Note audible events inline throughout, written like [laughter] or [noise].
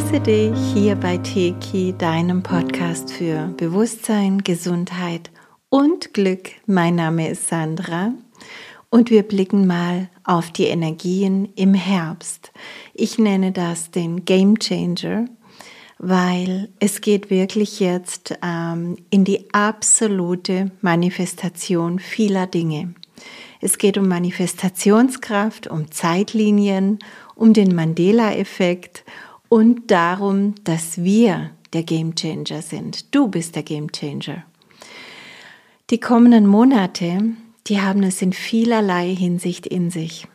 begrüße dich hier bei Teki, deinem Podcast für Bewusstsein, Gesundheit und Glück. Mein Name ist Sandra und wir blicken mal auf die Energien im Herbst. Ich nenne das den Game Changer, weil es geht wirklich jetzt ähm, in die absolute Manifestation vieler Dinge. Es geht um Manifestationskraft, um Zeitlinien, um den Mandela-Effekt und darum, dass wir der Game Changer sind. Du bist der Game Changer. Die kommenden Monate, die haben es in vielerlei Hinsicht in sich.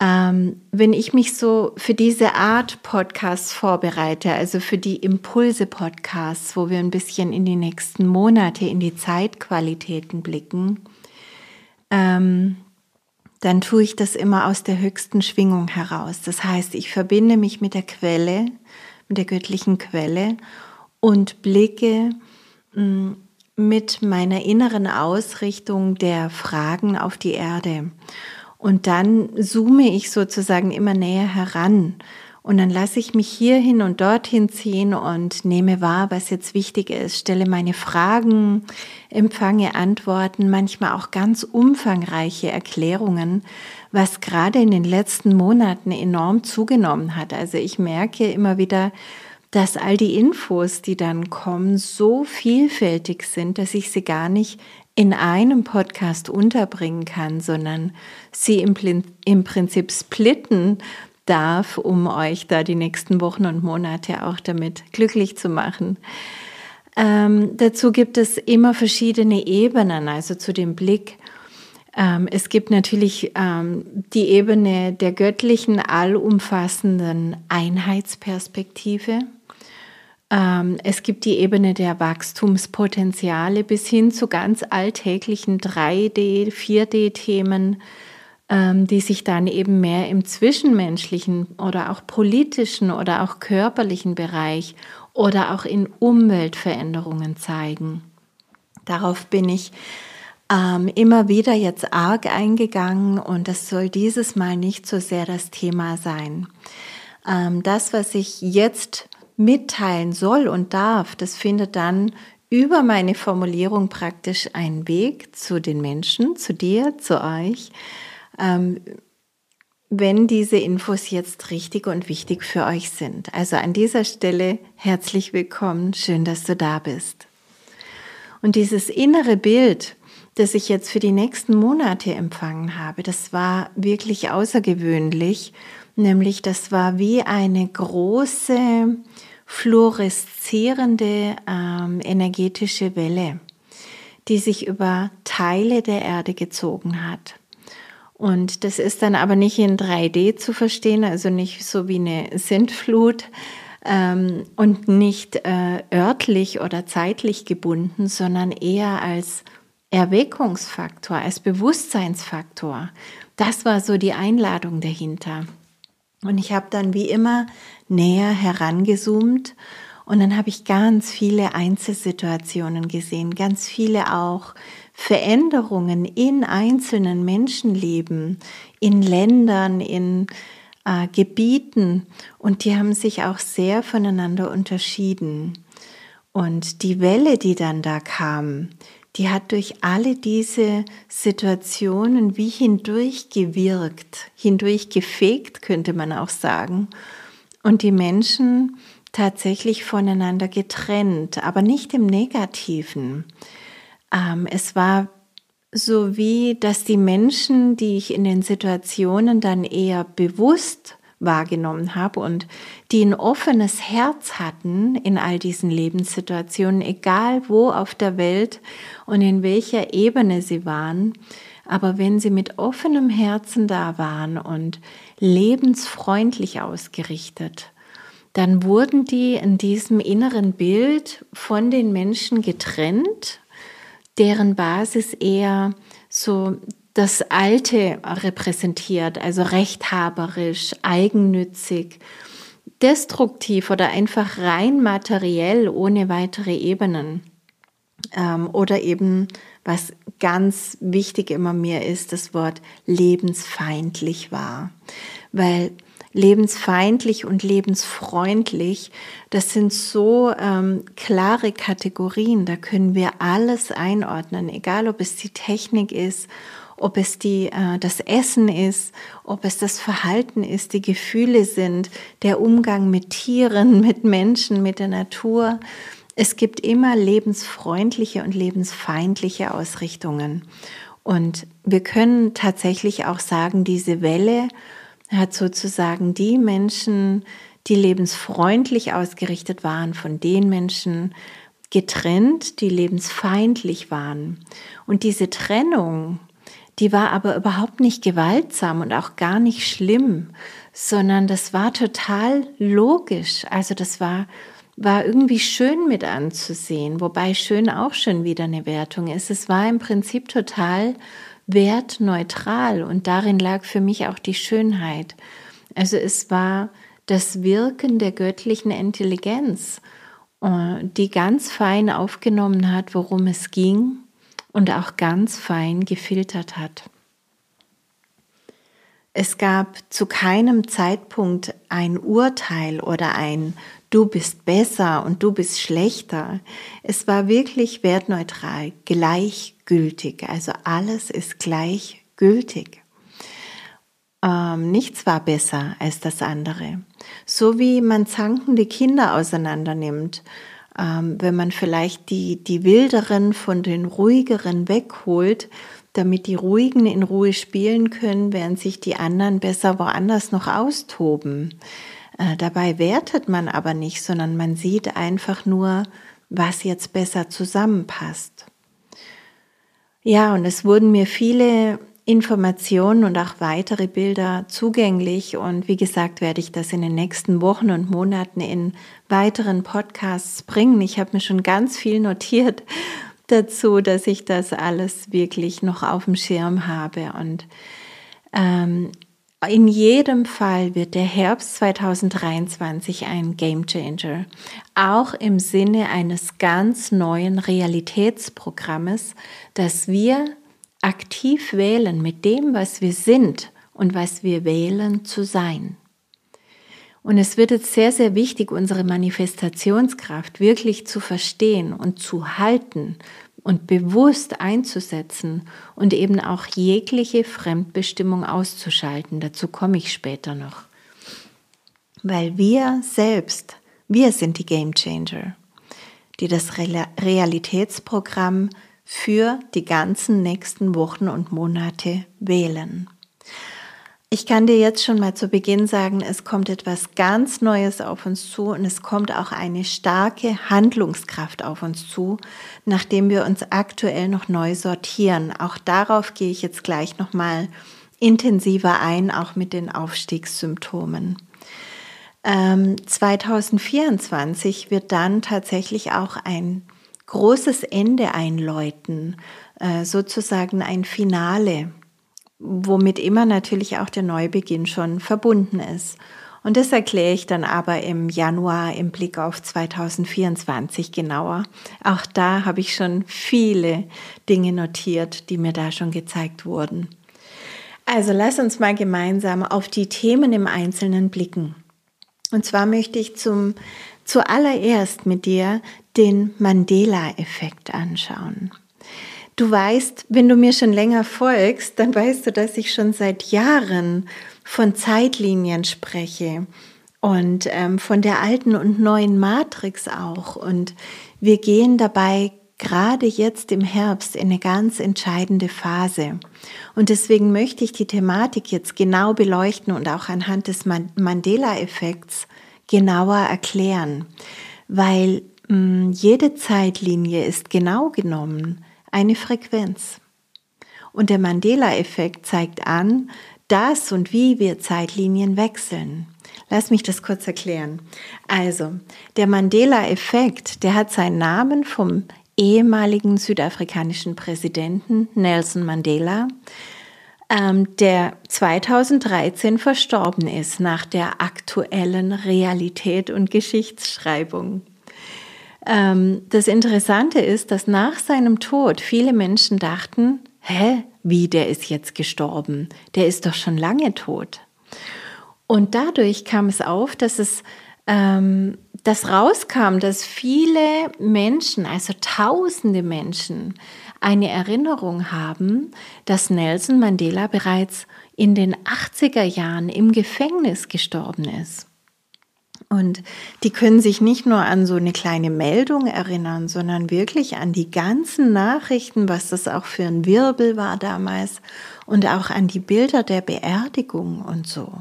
Ähm, wenn ich mich so für diese Art Podcasts vorbereite, also für die Impulse-Podcasts, wo wir ein bisschen in die nächsten Monate, in die Zeitqualitäten blicken, ähm, dann tue ich das immer aus der höchsten Schwingung heraus. Das heißt, ich verbinde mich mit der Quelle, mit der göttlichen Quelle und blicke mm, mit meiner inneren Ausrichtung der Fragen auf die Erde. Und dann zoome ich sozusagen immer näher heran und dann lasse ich mich hierhin und dorthin ziehen und nehme wahr, was jetzt wichtig ist, stelle meine Fragen, empfange Antworten, manchmal auch ganz umfangreiche Erklärungen, was gerade in den letzten Monaten enorm zugenommen hat. Also ich merke immer wieder, dass all die Infos, die dann kommen, so vielfältig sind, dass ich sie gar nicht in einem Podcast unterbringen kann, sondern sie im, Prinzip splitten darf, um euch da die nächsten Wochen und Monate auch damit glücklich zu machen. Ähm, dazu gibt es immer verschiedene Ebenen, also zu dem Blick. Ähm, es gibt natürlich ähm, die Ebene der göttlichen, allumfassenden Einheitsperspektive. Ähm, es gibt die Ebene der Wachstumspotenziale bis hin zu ganz alltäglichen 3D, 4D-Themen ähm, die sich dann eben mehr im zwischenmenschlichen oder auch politischen oder auch körperlichen Bereich oder auch in Umweltveränderungen zeigen. Darauf bin ich ähm, immer wieder jetzt arg eingegangen und das soll dieses Mal nicht so sehr das Thema sein. Ähm, das, was ich jetzt mitteilen soll und darf, das findet dann über meine Formulierung praktisch einen Weg zu den Menschen, zu dir, zu euch, ähm, wenn diese Infos jetzt richtig und wichtig für euch sind. Also an dieser Stelle herzlich willkommen, schön, dass du da bist. Und dieses innere Bild, das ich jetzt für die nächsten Monate empfangen habe, das war wirklich außergewöhnlich, nämlich das war wie eine große fluoreszierende ähm, energetische Welle, die sich über Teile der Erde gezogen hat. Und das ist dann aber nicht in 3D zu verstehen, also nicht so wie eine Sintflut ähm, und nicht äh, örtlich oder zeitlich gebunden, sondern eher als Erweckungsfaktor, als Bewusstseinsfaktor. Das war so die Einladung dahinter. Und ich habe dann wie immer näher herangezoomt und dann habe ich ganz viele Einzelsituationen gesehen, ganz viele auch Veränderungen in einzelnen Menschenleben, in Ländern, in äh, Gebieten und die haben sich auch sehr voneinander unterschieden. Und die Welle, die dann da kam, die hat durch alle diese Situationen wie hindurch gewirkt, hindurch gefegt, könnte man auch sagen. Und die Menschen tatsächlich voneinander getrennt, aber nicht im negativen. Ähm, es war so wie, dass die Menschen, die ich in den Situationen dann eher bewusst wahrgenommen habe und die ein offenes Herz hatten in all diesen Lebenssituationen, egal wo auf der Welt und in welcher Ebene sie waren, aber wenn sie mit offenem Herzen da waren und lebensfreundlich ausgerichtet, dann wurden die in diesem inneren Bild von den Menschen getrennt deren Basis eher so das Alte repräsentiert, also rechthaberisch, eigennützig, destruktiv oder einfach rein materiell ohne weitere Ebenen. Ähm, oder eben, was ganz wichtig immer mir ist, das Wort lebensfeindlich war. Weil lebensfeindlich und lebensfreundlich, das sind so ähm, klare Kategorien, da können wir alles einordnen, egal ob es die Technik ist, ob es die, äh, das Essen ist, ob es das Verhalten ist, die Gefühle sind, der Umgang mit Tieren, [laughs] mit Menschen, mit der Natur. Es gibt immer lebensfreundliche und lebensfeindliche Ausrichtungen. Und wir können tatsächlich auch sagen, diese Welle hat sozusagen die Menschen, die lebensfreundlich ausgerichtet waren, von den Menschen getrennt, die lebensfeindlich waren. Und diese Trennung, die war aber überhaupt nicht gewaltsam und auch gar nicht schlimm, sondern das war total logisch. Also das war, war irgendwie schön mit anzusehen, wobei schön auch schon wieder eine Wertung ist. Es war im Prinzip total wertneutral und darin lag für mich auch die Schönheit. Also es war das Wirken der göttlichen Intelligenz, äh, die ganz fein aufgenommen hat, worum es ging und auch ganz fein gefiltert hat. Es gab zu keinem Zeitpunkt ein Urteil oder ein Du bist besser und du bist schlechter. Es war wirklich wertneutral, gleichgültig. Also alles ist gleichgültig. Ähm, nichts war besser als das andere. So wie man zankende Kinder auseinander nimmt ähm, wenn man vielleicht die, die Wilderen von den Ruhigeren wegholt, damit die Ruhigen in Ruhe spielen können, während sich die anderen besser woanders noch austoben. Äh, dabei wertet man aber nicht, sondern man sieht einfach nur, was jetzt besser zusammenpasst. Ja, und es wurden mir viele Informationen und auch weitere Bilder zugänglich. Und wie gesagt, werde ich das in den nächsten Wochen und Monaten in weiteren Podcasts bringen. Ich habe mir schon ganz viel notiert [laughs] dazu, dass ich das alles wirklich noch auf dem Schirm habe. Und ähm, in jedem Fall wird der Herbst 2023 ein Game Changer, auch im Sinne eines ganz neuen Realitätsprogrammes, das wir aktiv wählen mit dem, was wir sind und was wir wählen zu sein. Und es wird jetzt sehr, sehr wichtig, unsere Manifestationskraft wirklich zu verstehen und zu halten und bewusst einzusetzen und eben auch jegliche Fremdbestimmung auszuschalten. Dazu komme ich später noch. Weil wir selbst, wir sind die Game Changer, die das Realitätsprogramm für die ganzen nächsten Wochen und Monate wählen. Ich kann dir jetzt schon mal zu Beginn sagen, es kommt etwas ganz Neues auf uns zu und es kommt auch eine starke Handlungskraft auf uns zu, nachdem wir uns aktuell noch neu sortieren. Auch darauf gehe ich jetzt gleich noch mal intensiver ein, auch mit den Aufstiegssymptomen. Ähm, 2024 wird dann tatsächlich auch ein großes Ende einläuten, äh, sozusagen ein Finale, womit immer natürlich auch der Neubeginn schon verbunden ist. Und das erkläre ich dann aber im Januar im Blick auf 2024 genauer. Auch da habe ich schon viele Dinge notiert, die mir da schon gezeigt wurden. Also lass uns mal gemeinsam auf die Themen im Einzelnen blicken. Und zwar möchte ich zum zuallererst mit dir den Mandela-Effekt anschauen. Du weißt, wenn du mir schon länger folgst, dann weißt du, dass ich schon seit Jahren von Zeitlinien spreche und ähm, von der alten und neuen Matrix auch. Und wir gehen dabei gerade jetzt im Herbst in eine ganz entscheidende Phase. Und deswegen möchte ich die Thematik jetzt genau beleuchten und auch anhand des Mandela-Effekts genauer erklären, weil mh, mm, jede Zeitlinie ist genau genommen eine Frequenz. Und der Mandela-Effekt zeigt an, dass und wie wir Zeitlinien wechseln. Lass mich das kurz erklären. Also, der Mandela-Effekt, der hat seinen Namen vom ehemaligen südafrikanischen Präsidenten Nelson Mandela, ähm, der 2013 verstorben ist nach der aktuellen Realität und Geschichtsschreibung. Ähm, das Interessante ist, dass nach seinem Tod viele Menschen dachten, hä, wie der ist jetzt gestorben? Der ist doch schon lange tot. Und dadurch kam es auf, dass es ähm, das rauskam, dass viele Menschen, also tausende Menschen, eine Erinnerung haben, dass Nelson Mandela bereits in den 80er Jahren im Gefängnis gestorben ist. Und die können sich nicht nur an so eine kleine Meldung erinnern, sondern wirklich an die ganzen Nachrichten, was das auch für ein Wirbel war damals und auch an die Bilder der Beerdigung und so.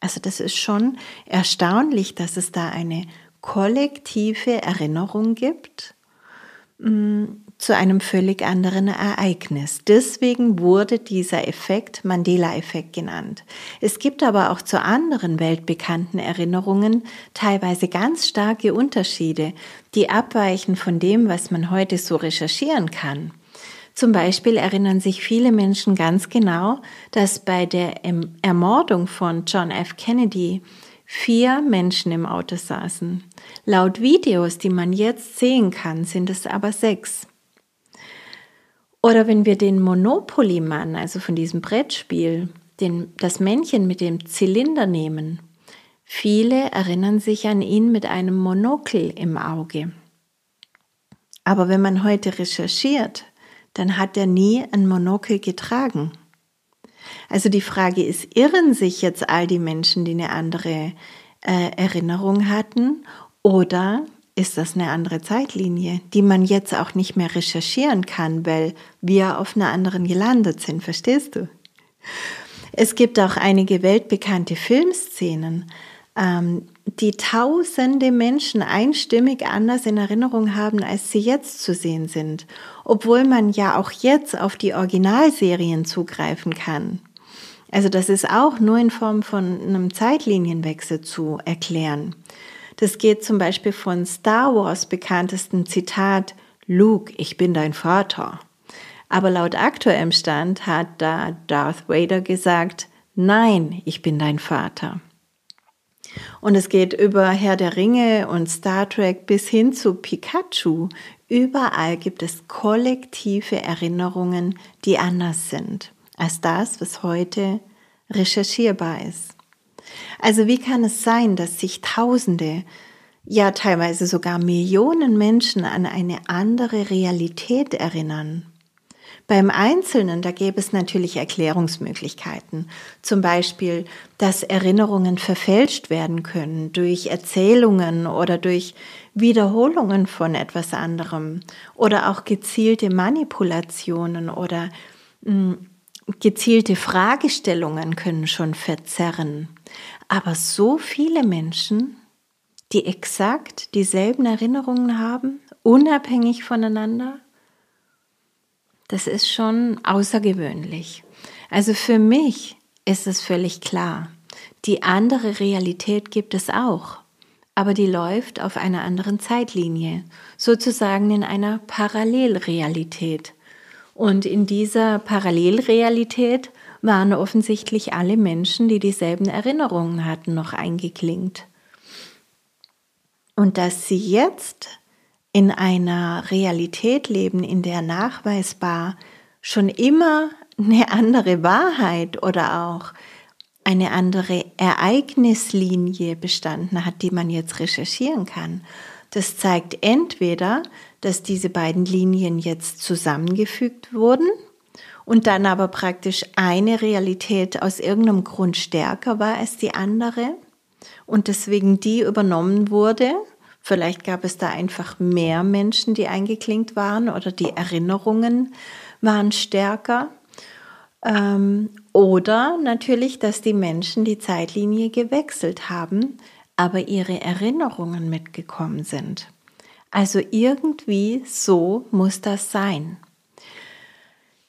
Also das ist schon erstaunlich, dass es da eine kollektive Erinnerung gibt mm, zu einem völlig anderen Ereignis. Deswegen wurde dieser Effekt Mandela-Effekt genannt. Es gibt aber auch zu anderen weltbekannten Erinnerungen teilweise ganz starke Unterschiede, die abweichen von dem, was man heute so recherchieren kann. Zum Beispiel erinnern sich viele Menschen ganz genau, dass bei der Ermordung von John F. Kennedy vier Menschen im Auto saßen. Laut Videos, die man jetzt sehen kann, sind es aber sechs. Oder wenn wir den Monopoly-Mann, also von diesem Brettspiel, den, das Männchen mit dem Zylinder nehmen, viele erinnern sich an ihn mit einem Monokel im Auge. Aber wenn man heute recherchiert, dann hat er nie ein Monokel getragen. Also die Frage ist, irren sich jetzt all die Menschen, die eine andere äh, Erinnerung hatten, oder ist das eine andere Zeitlinie, die man jetzt auch nicht mehr recherchieren kann, weil wir auf einer anderen gelandet sind, verstehst du? Es gibt auch einige weltbekannte Filmszenen, ähm, die tausende Menschen einstimmig anders in Erinnerung haben, als sie jetzt zu sehen sind, obwohl man ja auch jetzt auf die Originalserien zugreifen kann. Also das ist auch nur in Form von einem Zeitlinienwechsel zu erklären. Das geht zum Beispiel von Star Wars bekanntesten Zitat, Luke, ich bin dein Vater. Aber laut aktuellem Stand hat da Darth Vader gesagt, nein, ich bin dein Vater. Und es geht über Herr der Ringe und Star Trek bis hin zu Pikachu. Überall gibt es kollektive Erinnerungen, die anders sind als das, was heute recherchierbar ist. Also wie kann es sein, dass sich Tausende, ja teilweise sogar Millionen Menschen an eine andere Realität erinnern? Beim Einzelnen, da gäbe es natürlich Erklärungsmöglichkeiten. Zum Beispiel, dass Erinnerungen verfälscht werden können durch Erzählungen oder durch Wiederholungen von etwas anderem oder auch gezielte Manipulationen oder mh, hm, gezielte Fragestellungen können schon verzerren. Aber so viele Menschen, die exakt dieselben Erinnerungen haben, unabhängig voneinander, das ist schon außergewöhnlich. Also für mich ist es völlig klar. Die andere Realität gibt es auch, aber die läuft auf einer anderen Zeitlinie, sozusagen in einer Parallelrealität. Und in dieser Parallelrealität waren offensichtlich alle Menschen, die dieselben Erinnerungen hatten, noch eingeklingt. Und dass sie jetzt in einer Realität leben, in der nachweisbar schon immer eine andere Wahrheit oder auch eine andere Ereignislinie bestanden hat, die man jetzt recherchieren kann. Das zeigt entweder, dass diese beiden Linien jetzt zusammengefügt wurden und dann aber praktisch eine Realität aus irgendeinem Grund stärker war als die andere und deswegen die übernommen wurde. Vielleicht gab es da einfach mehr Menschen, die eingeklinkt waren oder die Erinnerungen waren stärker. Ähm, oder natürlich, dass die Menschen die Zeitlinie gewechselt haben, aber ihre Erinnerungen mitgekommen sind. Also irgendwie so muss das sein.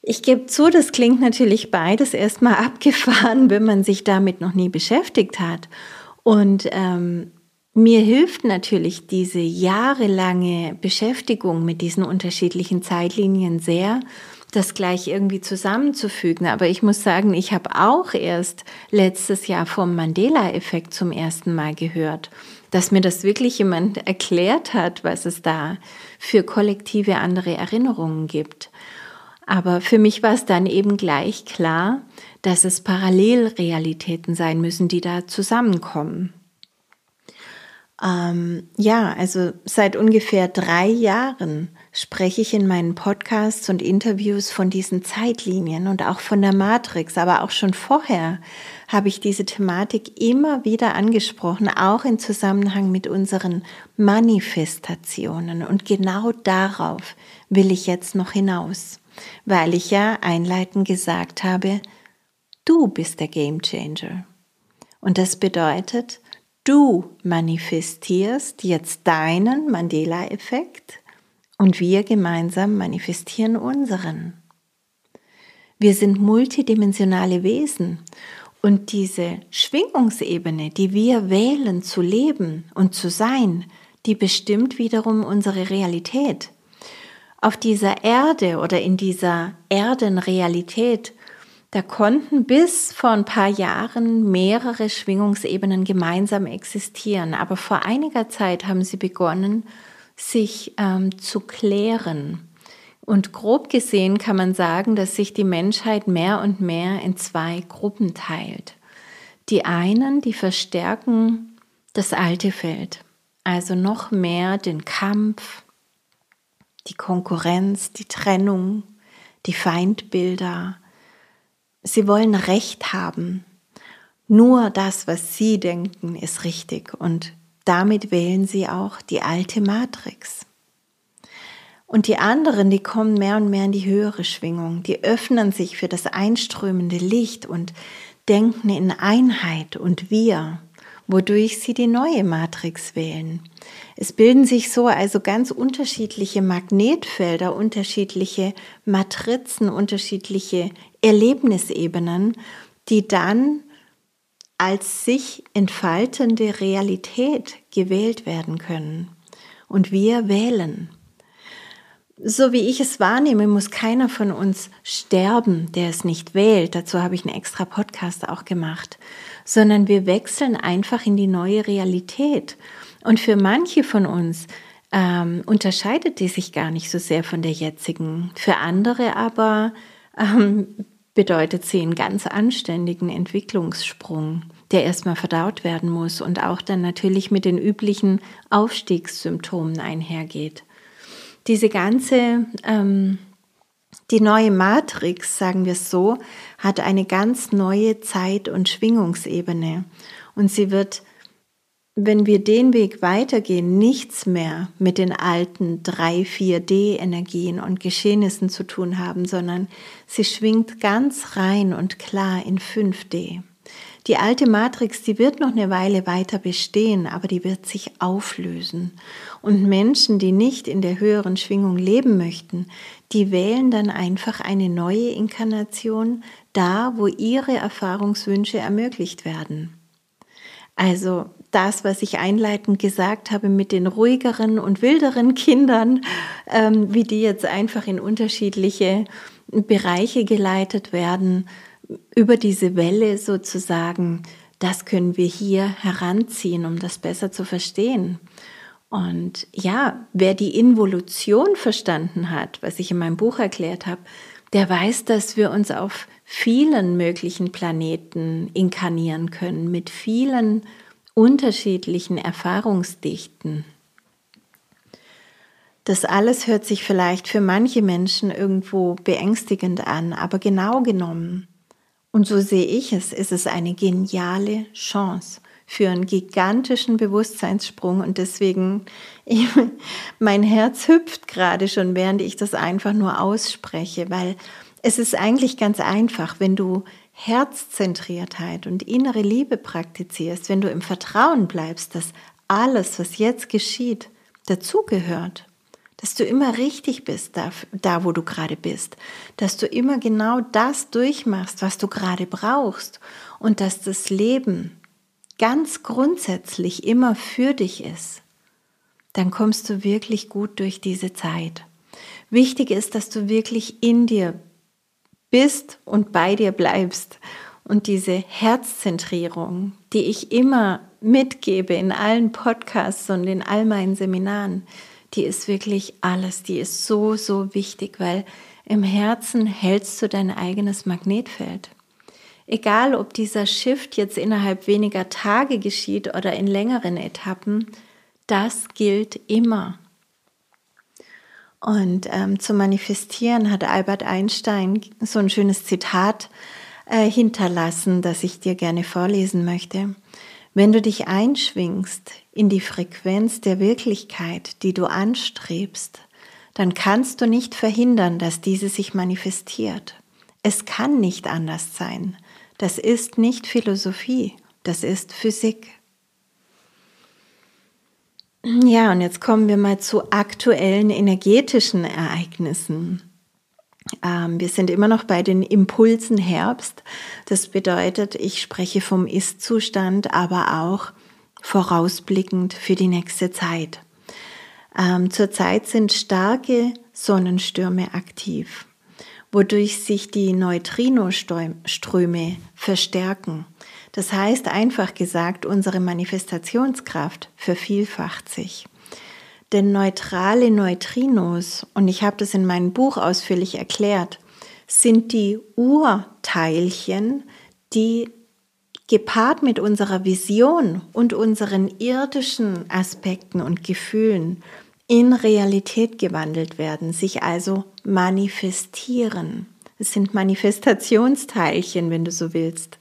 Ich gebe zu, das klingt natürlich beides erstmal [laughs] abgefahren, wenn man sich damit noch nie beschäftigt hat. Und ähm, mir hilft natürlich diese jahrelange Beschäftigung mit diesen unterschiedlichen Zeitlinien sehr, das gleich irgendwie zusammenzufügen. Aber ich muss sagen, ich habe auch erst letztes Jahr vom Mandela-Effekt zum ersten Mal gehört, dass mir das wirklich jemand erklärt hat, was es da für kollektive andere Erinnerungen gibt. Aber für mich war es dann eben gleich klar, dass es Parallelrealitäten sein müssen, die da zusammenkommen. Ähm, ja, also seit ungefähr drei Jahren spreche ich in meinen Podcasts und Interviews von diesen Zeitlinien und auch von der Matrix, aber auch schon vorher habe ich diese Thematik immer wieder angesprochen, auch in Zusammenhang mit unseren Manifestationen. Und genau darauf will ich jetzt noch hinaus, weil ich ja einleitend gesagt habe, du bist der Game Changer. Und das bedeutet, Du manifestierst jetzt deinen Mandela-Effekt und wir gemeinsam manifestieren unseren. Wir sind multidimensionale Wesen und diese Schwingungsebene, die wir wählen zu leben und zu sein, die bestimmt wiederum unsere Realität. Auf dieser Erde oder in dieser Erdenrealität da konnten bis vor ein paar Jahren mehrere Schwingungsebenen gemeinsam existieren, aber vor einiger Zeit haben sie begonnen, sich ähm, zu klären. Und grob gesehen kann man sagen, dass sich die Menschheit mehr und mehr in zwei Gruppen teilt. Die einen, die verstärken das alte Feld, also noch mehr den Kampf, die Konkurrenz, die Trennung, die Feindbilder, Sie wollen Recht haben. Nur das, was Sie denken, ist richtig und damit wählen Sie auch die alte Matrix. Und die anderen, die kommen mehr und mehr in die höhere Schwingung, die öffnen sich für das einströmende Licht und denken in Einheit und wir, wodurch sie die neue Matrix wählen. Es bilden sich so also ganz unterschiedliche Magnetfelder, unterschiedliche Matrizen, unterschiedliche Erlebnisebenen, die dann als sich entfaltende Realität gewählt werden können. Und wir wählen. So wie ich es wahrnehme, muss keiner von uns sterben, der es nicht wählt. Dazu habe ich einen extra Podcast auch gemacht. Sondern wir wechseln einfach in die neue Realität. Und für manche von uns ähm, unterscheidet die sich gar nicht so sehr von der jetzigen. Für andere aber ähm, bedeutet sie einen ganz anständigen Entwicklungssprung, der erstmal verdaut werden muss und auch dann natürlich mit den üblichen Aufstiegssymptomen einhergeht. Diese ganze, ähm, die neue Matrix, sagen wir es so, hat eine ganz neue Zeit- und Schwingungsebene und sie wird wenn wir den Weg weitergehen, nichts mehr mit den alten 3, 4D-Energien und Geschehnissen zu tun haben, sondern sie schwingt ganz rein und klar in 5D. Die alte Matrix, die wird noch eine Weile weiter bestehen, aber die wird sich auflösen. Und Menschen, die nicht in der höheren Schwingung leben möchten, die wählen dann einfach eine neue Inkarnation da, wo ihre Erfahrungswünsche ermöglicht werden. Also das, was ich einleitend gesagt habe mit den ruhigeren und wilderen Kindern, ähm, wie die jetzt einfach in unterschiedliche Bereiche geleitet werden, über diese Welle sozusagen, das können wir hier heranziehen, um das besser zu verstehen. Und ja, wer die Involution verstanden hat, was ich in meinem Buch erklärt habe, der weiß, dass wir uns auf vielen möglichen Planeten inkarnieren können, mit vielen unterschiedlichen Erfahrungsdichten. Das alles hört sich vielleicht für manche Menschen irgendwo beängstigend an, aber genau genommen, und so sehe ich es, ist es eine geniale Chance für einen gigantischen Bewusstseinssprung. Und deswegen [laughs] ich, mein Herz hüpft gerade schon, während ich das einfach nur ausspreche, weil es ist eigentlich ganz einfach, wenn du Herzzentriertheit und innere Liebe praktizierst, wenn du im Vertrauen bleibst, dass alles, was jetzt geschieht, dazugehört, dass du immer richtig bist da, da, wo du gerade bist, dass du immer genau das durchmachst, was du gerade brauchst und dass das Leben ganz grundsätzlich immer für dich ist, dann kommst du wirklich gut durch diese Zeit. Wichtig ist, dass du wirklich in dir bist und bei dir bleibst. Und diese Herzzentrierung, die ich immer mitgebe in allen Podcasts und in all meinen Seminaren, die ist wirklich alles, die ist so, so wichtig, weil im Herzen hältst du dein eigenes Magnetfeld. Egal, ob dieser Shift jetzt innerhalb weniger Tage geschieht oder in längeren Etappen, das gilt immer. Und ähm, zum Manifestieren hat Albert Einstein so ein schönes Zitat äh, hinterlassen, das ich dir gerne vorlesen möchte. Wenn du dich einschwingst in die Frequenz der Wirklichkeit, die du anstrebst, dann kannst du nicht verhindern, dass diese sich manifestiert. Es kann nicht anders sein. Das ist nicht Philosophie, das ist Physik. Ja, und jetzt kommen wir mal zu aktuellen energetischen Ereignissen. Ähm, wir sind immer noch bei den Impulsen Herbst. Das bedeutet, ich spreche vom Ist-Zustand, aber auch vorausblickend für die nächste Zeit. Ähm, zurzeit sind starke Sonnenstürme aktiv, wodurch sich die Neutrinoströme verstärken. Das heißt einfach gesagt, unsere Manifestationskraft vervielfacht sich. Denn neutrale Neutrinos, und ich habe das in meinem Buch ausführlich erklärt, sind die Urteilchen, die gepaart mit unserer Vision und unseren irdischen Aspekten und Gefühlen in Realität gewandelt werden, sich also manifestieren. Es sind Manifestationsteilchen, wenn du so willst.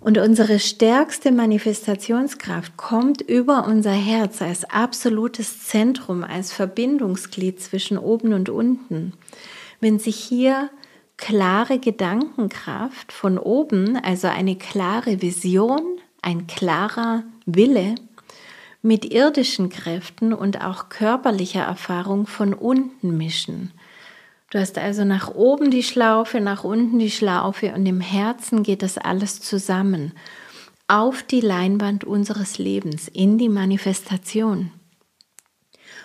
Und unsere stärkste Manifestationskraft kommt über unser Herz als absolutes Zentrum, als Verbindungsglied zwischen oben und unten. Wenn sich hier klare Gedankenkraft von oben, also eine klare Vision, ein klarer Wille mit irdischen Kräften und auch körperlicher Erfahrung von unten mischen, Du hast also nach oben die Schlaufe, nach unten die Schlaufe und im Herzen geht das alles zusammen auf die Leinwand unseres Lebens, in die Manifestation.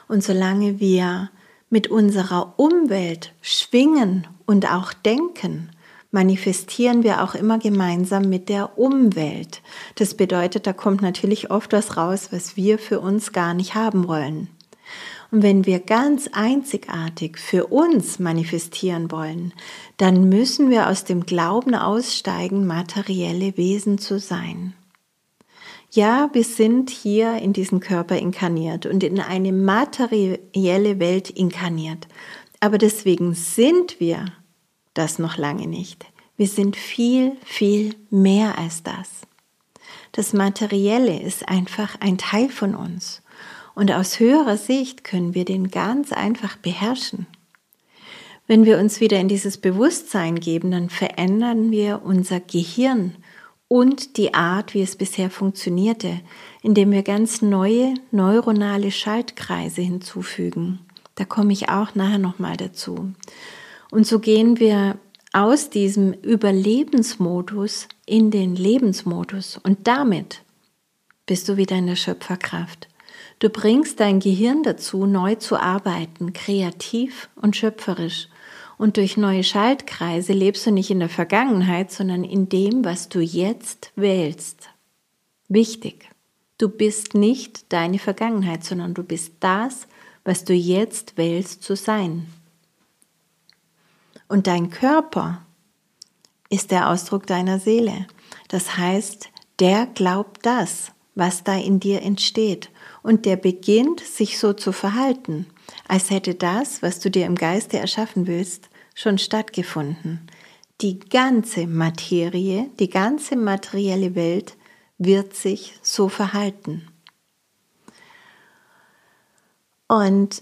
Und solange wir mit unserer Umwelt schwingen und auch denken, manifestieren wir auch immer gemeinsam mit der Umwelt. Das bedeutet, da kommt natürlich oft was raus, was wir für uns gar nicht haben wollen. Und wenn wir ganz einzigartig für uns manifestieren wollen, dann müssen wir aus dem Glauben aussteigen, materielle Wesen zu sein. Ja, wir sind hier in diesen Körper inkarniert und in eine materielle Welt inkarniert. Aber deswegen sind wir das noch lange nicht. Wir sind viel, viel mehr als das. Das Materielle ist einfach ein Teil von uns. Und aus höherer Sicht können wir den ganz einfach beherrschen. Wenn wir uns wieder in dieses Bewusstsein geben, dann verändern wir unser Gehirn und die Art, wie es bisher funktionierte, indem wir ganz neue neuronale Schaltkreise hinzufügen. Da komme ich auch nachher nochmal dazu. Und so gehen wir aus diesem Überlebensmodus in den Lebensmodus und damit bist du wieder in der Schöpferkraft. Du bringst dein Gehirn dazu, neu zu arbeiten, kreativ und schöpferisch. Und durch neue Schaltkreise lebst du nicht in der Vergangenheit, sondern in dem, was du jetzt wählst. Wichtig. Du bist nicht deine Vergangenheit, sondern du bist das, was du jetzt wählst zu sein. Und dein Körper ist der Ausdruck deiner Seele. Das heißt, der glaubt das, was da in dir entsteht und der beginnt, sich so zu verhalten, als hätte das, was du dir im Geiste erschaffen willst, schon stattgefunden. Die ganze Materie, die ganze materielle Welt wird sich so verhalten. Und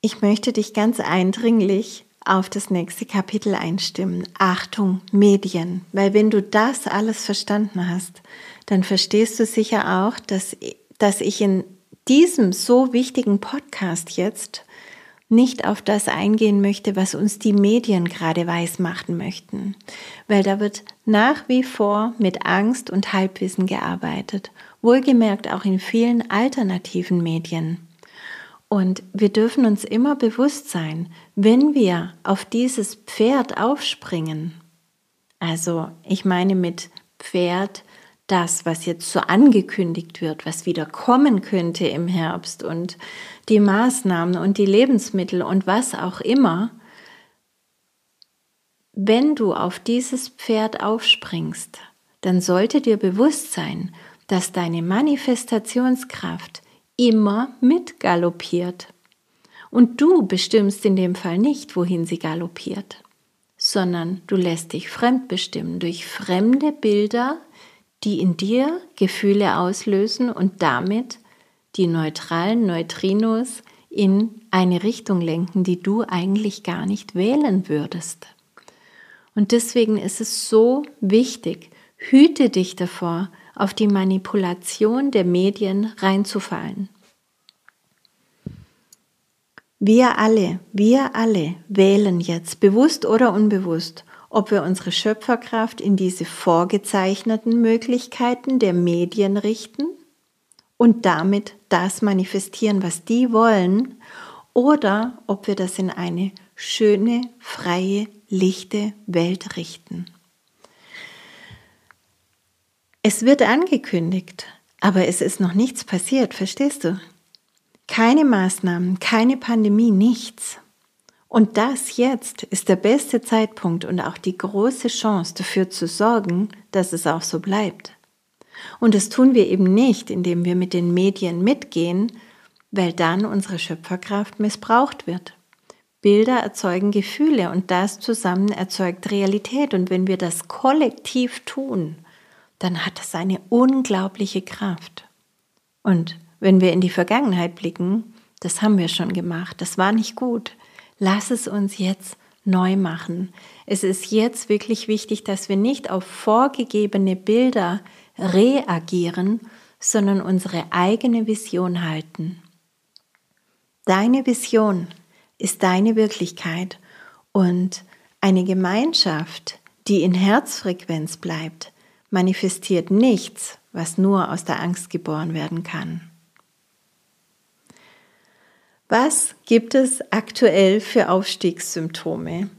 ich möchte dich ganz eindringlich auf das nächste Kapitel einstimmen. Achtung, Medien. Weil wenn du das alles verstanden hast, dann verstehst du sicher auch, dass, dass ich in diesem so wichtigen Podcast jetzt nicht auf das eingehen möchte, was uns die Medien gerade weismachen möchten, weil da wird nach wie vor mit Angst und Halbwissen gearbeitet, wohlgemerkt auch in vielen alternativen Medien. Und wir dürfen uns immer bewusst sein, wenn wir auf dieses Pferd aufspringen, also ich meine mit Pferd das, was jetzt so angekündigt wird, was wieder kommen könnte im Herbst und die Maßnahmen und die Lebensmittel und was auch immer, wenn du auf dieses Pferd aufspringst, dann sollte dir bewusst sein, dass deine Manifestationskraft immer mitgaloppiert. Und du bestimmst in dem Fall nicht, wohin sie galoppiert, sondern du lässt dich fremdbestimmen durch fremde Bilder, die in dir Gefühle auslösen und damit die neutralen Neutrinos in eine Richtung lenken, die du eigentlich gar nicht wählen würdest. Und deswegen ist es so wichtig, hüte dich davor, auf die Manipulation der Medien reinzufallen. Wir alle, wir alle wählen jetzt, bewusst oder unbewusst, ob wir unsere Schöpferkraft in diese vorgezeichneten Möglichkeiten der Medien richten und damit das manifestieren, was die wollen, oder ob wir das in eine schöne, freie, lichte Welt richten. Es wird angekündigt, aber es ist noch nichts passiert, verstehst du? Keine Maßnahmen, keine Pandemie, nichts. Und das jetzt ist der beste Zeitpunkt und auch die große Chance dafür zu sorgen, dass es auch so bleibt. Und das tun wir eben nicht, indem wir mit den Medien mitgehen, weil dann unsere Schöpferkraft missbraucht wird. Bilder erzeugen Gefühle und das zusammen erzeugt Realität. Und wenn wir das kollektiv tun, dann hat das eine unglaubliche Kraft. Und wenn wir in die Vergangenheit blicken, das haben wir schon gemacht, das war nicht gut. Lass es uns jetzt neu machen. Es ist jetzt wirklich wichtig, dass wir nicht auf vorgegebene Bilder reagieren, sondern unsere eigene Vision halten. Deine Vision ist deine Wirklichkeit und eine Gemeinschaft, die in Herzfrequenz bleibt, manifestiert nichts, was nur aus der Angst geboren werden kann. Was gibt es aktuell für Aufstiegssymptome?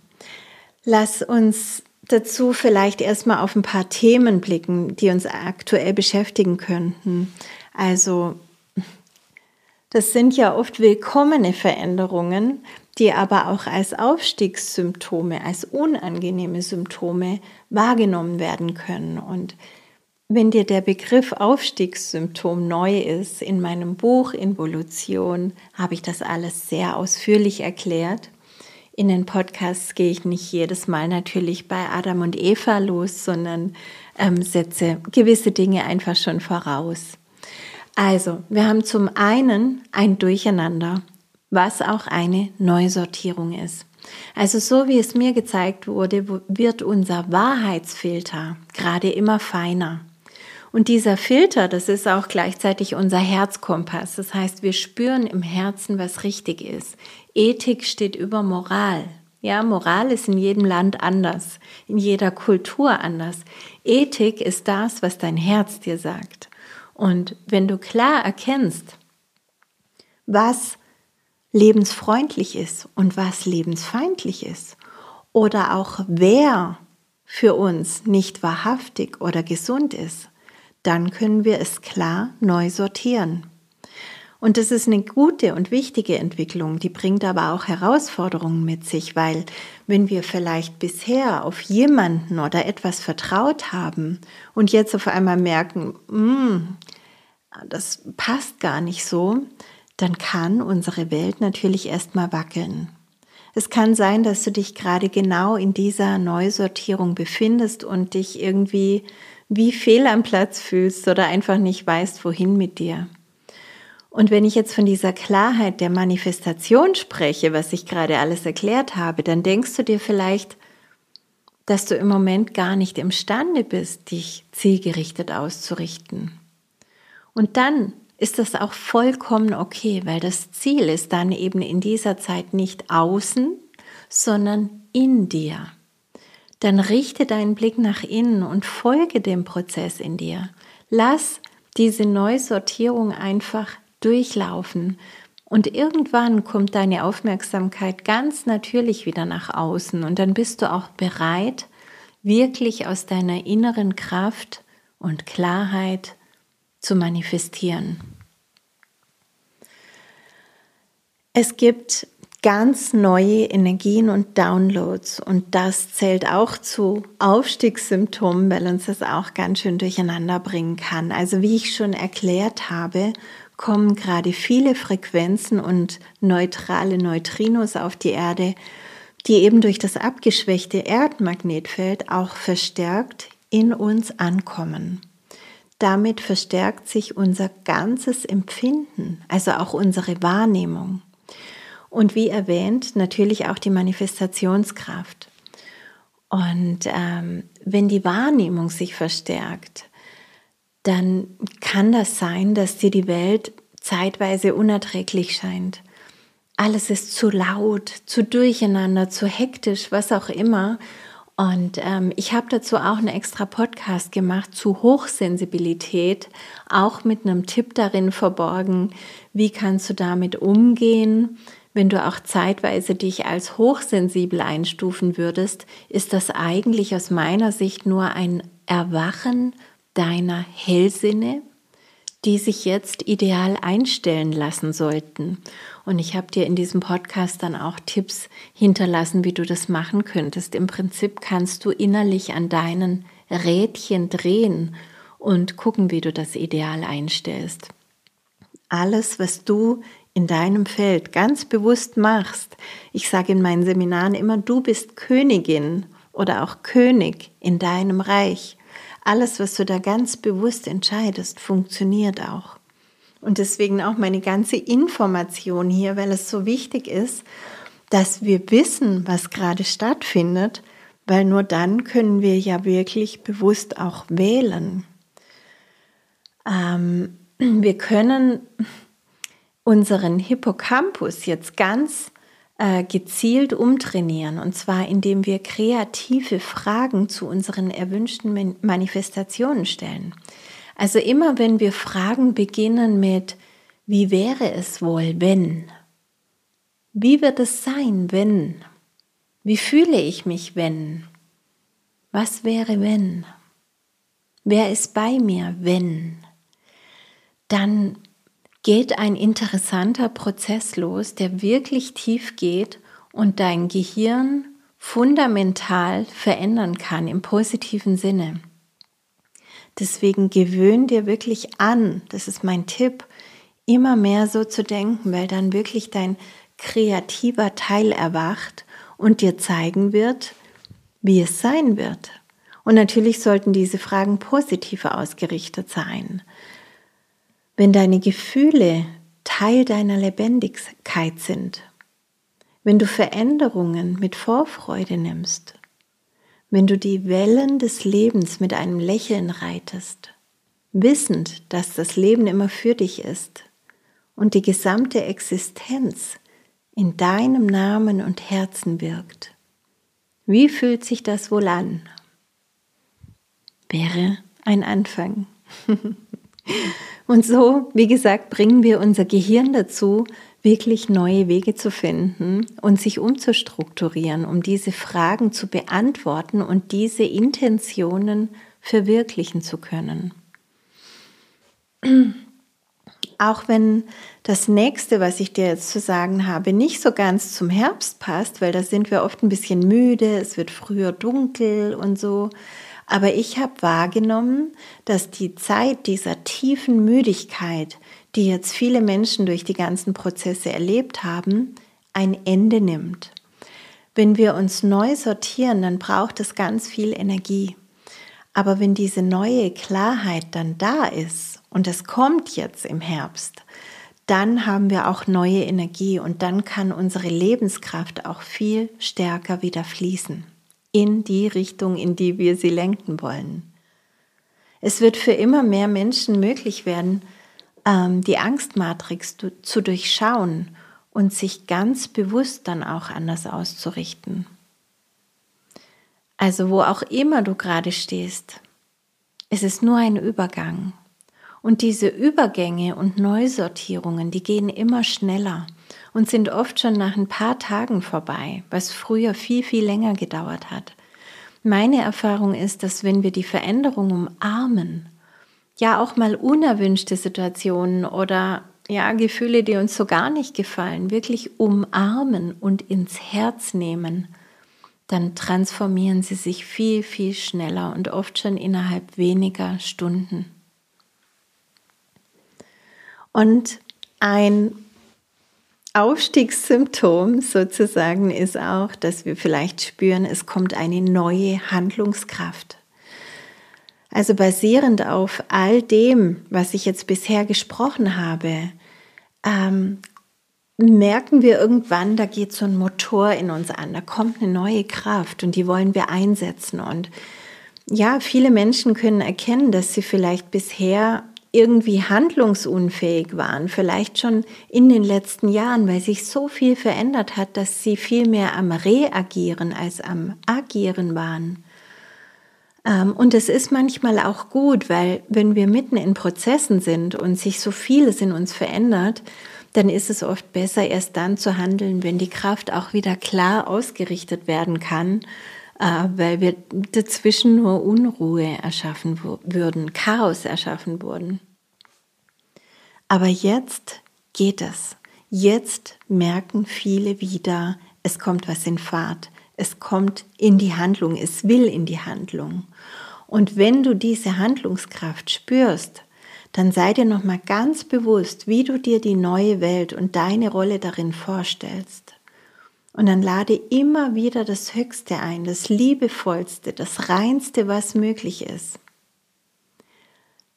Lass uns dazu vielleicht erstmal auf ein paar Themen blicken, die uns aktuell beschäftigen könnten. Also das sind ja oft willkommene Veränderungen, die aber auch als Aufstiegssymptome, als unangenehme Symptome wahrgenommen werden können. Und wenn dir der Begriff Aufstiegssymptom neu ist, in meinem Buch Involution habe ich das alles sehr ausführlich erklärt. In den Podcasts gehe ich nicht jedes Mal natürlich bei Adam und Eva los, sondern ähm, setze gewisse Dinge einfach schon voraus. Also, wir haben zum einen ein Durcheinander, was auch eine Neusortierung ist. Also so wie es mir gezeigt wurde, wird unser Wahrheitsfilter gerade immer feiner. Und dieser Filter, das ist auch gleichzeitig unser Herzkompass. Das heißt, wir spüren im Herzen, was richtig ist. Ethik steht über Moral. Ja, Moral ist in jedem Land anders, in jeder Kultur anders. Ethik ist das, was dein Herz dir sagt. Und wenn du klar erkennst, was lebensfreundlich ist und was lebensfeindlich ist, oder auch wer für uns nicht wahrhaftig oder gesund ist, dann können wir es klar neu sortieren. Und das ist eine gute und wichtige Entwicklung, die bringt aber auch Herausforderungen mit sich, weil wenn wir vielleicht bisher auf jemanden oder etwas vertraut haben und jetzt auf einmal merken, mm, das passt gar nicht so, dann kann unsere Welt natürlich erstmal wackeln. Es kann sein, dass du dich gerade genau in dieser Neusortierung befindest und dich irgendwie wie fehl am Platz fühlst oder einfach nicht weißt, wohin mit dir. Und wenn ich jetzt von dieser Klarheit der Manifestation spreche, was ich gerade alles erklärt habe, dann denkst du dir vielleicht, dass du im Moment gar nicht imstande bist, dich zielgerichtet auszurichten. Und dann ist das auch vollkommen okay, weil das Ziel ist dann eben in dieser Zeit nicht außen, sondern in dir. Dann richte deinen Blick nach innen und folge dem Prozess in dir. Lass diese Neusortierung einfach durchlaufen. Und irgendwann kommt deine Aufmerksamkeit ganz natürlich wieder nach außen und dann bist du auch bereit, wirklich aus deiner inneren Kraft und Klarheit zu manifestieren. Es gibt ganz neue Energien und Downloads und das zählt auch zu Aufstiegssymptomen, weil uns das auch ganz schön durcheinander bringen kann. Also wie ich schon erklärt habe, kommen gerade viele Frequenzen und neutrale Neutrinos auf die Erde, die eben durch das abgeschwächte Erdmagnetfeld auch verstärkt in uns ankommen. Damit verstärkt sich unser ganzes Empfinden, also auch unsere Wahrnehmung. Und wie erwähnt, natürlich auch die Manifestationskraft. Und ähm, wenn die Wahrnehmung sich verstärkt, dann kann das sein, dass dir die Welt zeitweise unerträglich scheint. Alles ist zu laut, zu durcheinander, zu hektisch, was auch immer. Und ähm, ich habe dazu auch einen extra Podcast gemacht zu Hochsensibilität, auch mit einem Tipp darin verborgen, wie kannst du damit umgehen. Wenn du auch zeitweise dich als hochsensibel einstufen würdest, ist das eigentlich aus meiner Sicht nur ein Erwachen deiner Hellsinne, die sich jetzt ideal einstellen lassen sollten. Und ich habe dir in diesem Podcast dann auch Tipps hinterlassen, wie du das machen könntest. Im Prinzip kannst du innerlich an deinen Rädchen drehen und gucken, wie du das ideal einstellst. Alles, was du in deinem Feld ganz bewusst machst, ich sage in meinen Seminaren immer, du bist Königin oder auch König in deinem Reich. Alles, was du da ganz bewusst entscheidest, funktioniert auch. Und deswegen auch meine ganze Information hier, weil es so wichtig ist, dass wir wissen, was gerade stattfindet, weil nur dann können wir ja wirklich bewusst auch wählen. Ähm, wir können unseren Hippocampus jetzt ganz äh, gezielt umtrainieren. Und zwar indem wir kreative Fragen zu unseren erwünschten Manifestationen stellen. Also immer wenn wir Fragen beginnen mit, wie wäre es wohl, wenn? Wie wird es sein, wenn? Wie fühle ich mich, wenn? Was wäre, wenn? Wer ist bei mir, wenn? Dann geht ein interessanter Prozess los, der wirklich tief geht und dein Gehirn fundamental verändern kann im positiven Sinne. Deswegen gewöhn dir wirklich an, das ist mein Tipp, immer mehr so zu denken, weil dann wirklich dein kreativer Teil erwacht und dir zeigen wird, wie es sein wird. Und natürlich sollten diese Fragen positiver ausgerichtet sein. Wenn deine Gefühle Teil deiner Lebendigkeit sind, wenn du Veränderungen mit Vorfreude nimmst, wenn du die Wellen des Lebens mit einem Lächeln reitest, wissend, dass das Leben immer für dich ist und die gesamte Existenz in deinem Namen und Herzen wirkt. Wie fühlt sich das wohl an? Wäre ein Anfang. [laughs] Und so, wie gesagt, bringen wir unser Gehirn dazu, wirklich neue Wege zu finden und sich umzustrukturieren, um diese Fragen zu beantworten und diese Intentionen verwirklichen zu können. Auch wenn das nächste, was ich dir jetzt zu sagen habe, nicht so ganz zum Herbst passt, weil da sind wir oft ein bisschen müde, es wird früher dunkel und so, aber ich habe wahrgenommen, dass die Zeit dieser tiefen Müdigkeit, die jetzt viele Menschen durch die ganzen Prozesse erlebt haben, ein Ende nimmt. Wenn wir uns neu sortieren, dann braucht es ganz viel Energie. Aber wenn diese neue Klarheit dann da ist, und es kommt jetzt im Herbst, dann haben wir auch neue Energie und dann kann unsere Lebenskraft auch viel stärker wieder fließen in die Richtung, in die wir sie lenken wollen. Es wird für immer mehr Menschen möglich werden, ähm, die Angstmatrix zu durchschauen und sich ganz bewusst dann auch anders auszurichten. Also wo auch immer du gerade stehst, es ist nur ein Übergang. Und diese Übergänge und Neusortierungen, die gehen immer schneller und sind oft schon nach ein paar Tagen vorbei, was früher viel, viel länger gedauert hat. Meine Erfahrung ist, dass wenn wir die Veränderung umarmen ja auch mal unerwünschte Situationen oder ja Gefühle, die uns so gar nicht gefallen, wirklich umarmen und ins Herz nehmen, dann transformieren sie sich viel, viel schneller und oft schon innerhalb weniger Stunden. Und ein Aufstiegssymptom sozusagen ist auch, dass wir vielleicht spüren, es kommt eine neue Handlungskraft. Also basierend auf all dem, was ich jetzt bisher gesprochen habe, ähm, merken wir irgendwann, da geht so ein Motor in uns an, da kommt eine neue Kraft und die wollen wir einsetzen. Und ja, viele Menschen können erkennen, dass sie vielleicht bisher irgendwie handlungsunfähig waren, vielleicht schon in den letzten Jahren, weil sich so viel verändert hat, dass sie viel mehr am Reagieren als am Agieren waren. Ähm, und es ist manchmal auch gut, weil wenn wir mitten in Prozessen sind und sich so vieles in uns verändert, dann ist es oft besser, erst dann zu handeln, wenn die Kraft auch wieder klar ausgerichtet werden kann, weil wir dazwischen nur Unruhe erschaffen würden, Chaos erschaffen würden. Aber jetzt geht es. Jetzt merken viele wieder, es kommt was in Fahrt. Es kommt in die Handlung, es will in die Handlung. Und wenn du diese Handlungskraft spürst, dann sei dir noch mal ganz bewusst, wie du dir die neue Welt und deine Rolle darin vorstellst. Und dann lade immer wieder das Höchste ein, das Liebevollste, das Reinste, was möglich ist.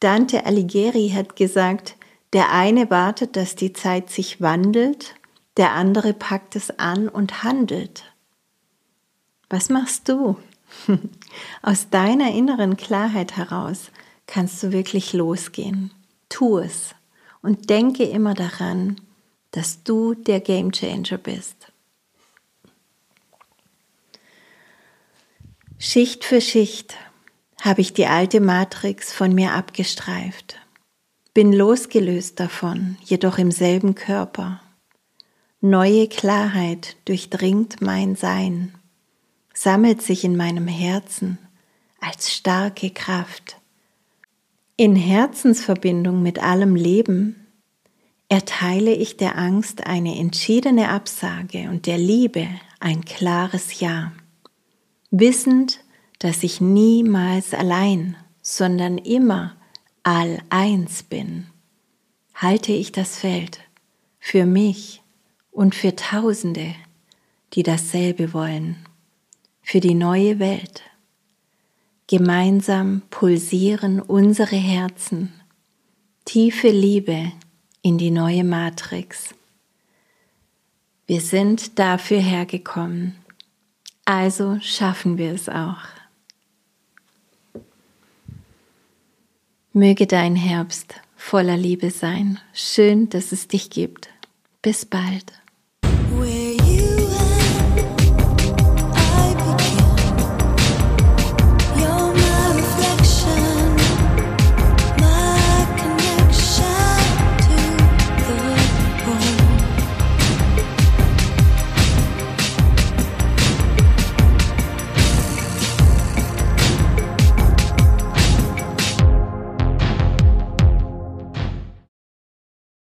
Dante Alighieri hat gesagt, der eine wartet, dass die Zeit sich wandelt, der andere packt es an und handelt. Was machst du? [laughs] Aus deiner inneren Klarheit heraus kannst du wirklich losgehen. Tu es und denke immer daran, dass du der Game Changer bist. Schicht für Schicht habe ich die alte Matrix von mir abgestreift, bin losgelöst davon, jedoch im selben Körper. Neue Klarheit durchdringt mein Sein sammelt sich in meinem Herzen als starke Kraft. In Herzensverbindung mit allem Leben erteile ich der Angst eine entschiedene Absage und der Liebe ein klares Ja, wissend, dass ich niemals allein, sondern immer all eins bin, halte ich das Feld für mich und für Tausende, die dasselbe wollen für die neue Welt. Gemeinsam pulsieren unsere Herzen, tiefe Liebe in die neue Matrix. Wir sind dafür hergekommen, also schaffen wir es auch. Möge dein Herbst voller Liebe sein. Schön, dass es dich gibt. Bis bald.